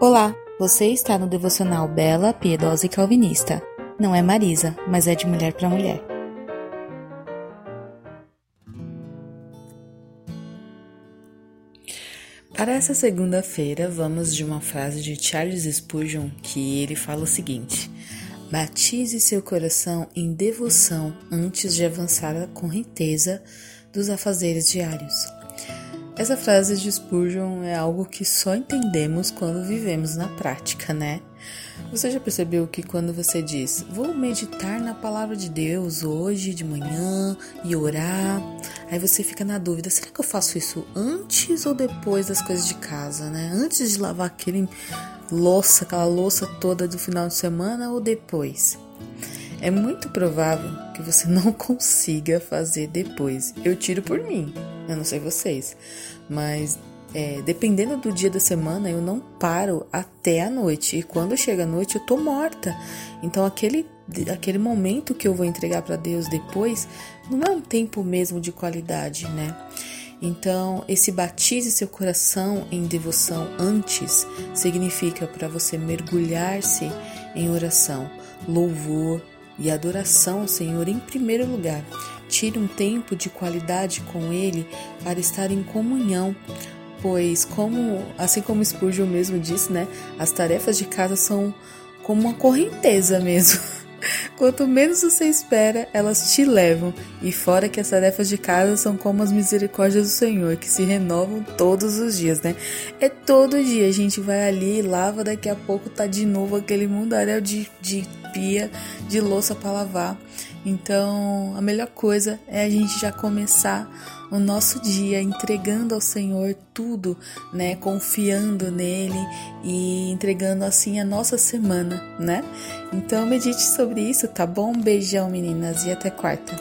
Olá, você está no devocional Bela, Piedosa e Calvinista. Não é Marisa, mas é de mulher para mulher. Para essa segunda-feira, vamos de uma frase de Charles Spurgeon que ele fala o seguinte: Batize seu coração em devoção antes de avançar a correnteza dos afazeres diários. Essa frase de Spurgeon é algo que só entendemos quando vivemos na prática, né? Você já percebeu que quando você diz, vou meditar na palavra de Deus hoje de manhã e orar, aí você fica na dúvida, será que eu faço isso antes ou depois das coisas de casa, né? Antes de lavar aquele louça, aquela louça toda do final de semana ou depois? É muito provável que você não consiga fazer depois. Eu tiro por mim. Eu não sei vocês, mas é, dependendo do dia da semana, eu não paro até a noite. E quando chega a noite, eu tô morta. Então, aquele, aquele momento que eu vou entregar para Deus depois, não é um tempo mesmo de qualidade, né? Então, esse batize seu coração em devoção antes significa para você mergulhar-se em oração, louvor e adoração ao Senhor em primeiro lugar. Tire um tempo de qualidade com Ele para estar em comunhão, pois, como assim como Spurgeon mesmo disse, né, as tarefas de casa são como uma correnteza mesmo. Quanto menos você espera, elas te levam. E fora que as tarefas de casa são como as misericórdias do Senhor, que se renovam todos os dias, né? É todo dia a gente vai ali, lava, daqui a pouco tá de novo aquele mundaréu de, de pia, de louça para lavar. Então, a melhor coisa é a gente já começar o nosso dia entregando ao Senhor tudo, né? Confiando nele e entregando assim a nossa semana, né? Então, medite sobre isso, tá bom? Beijão, meninas, e até quarta.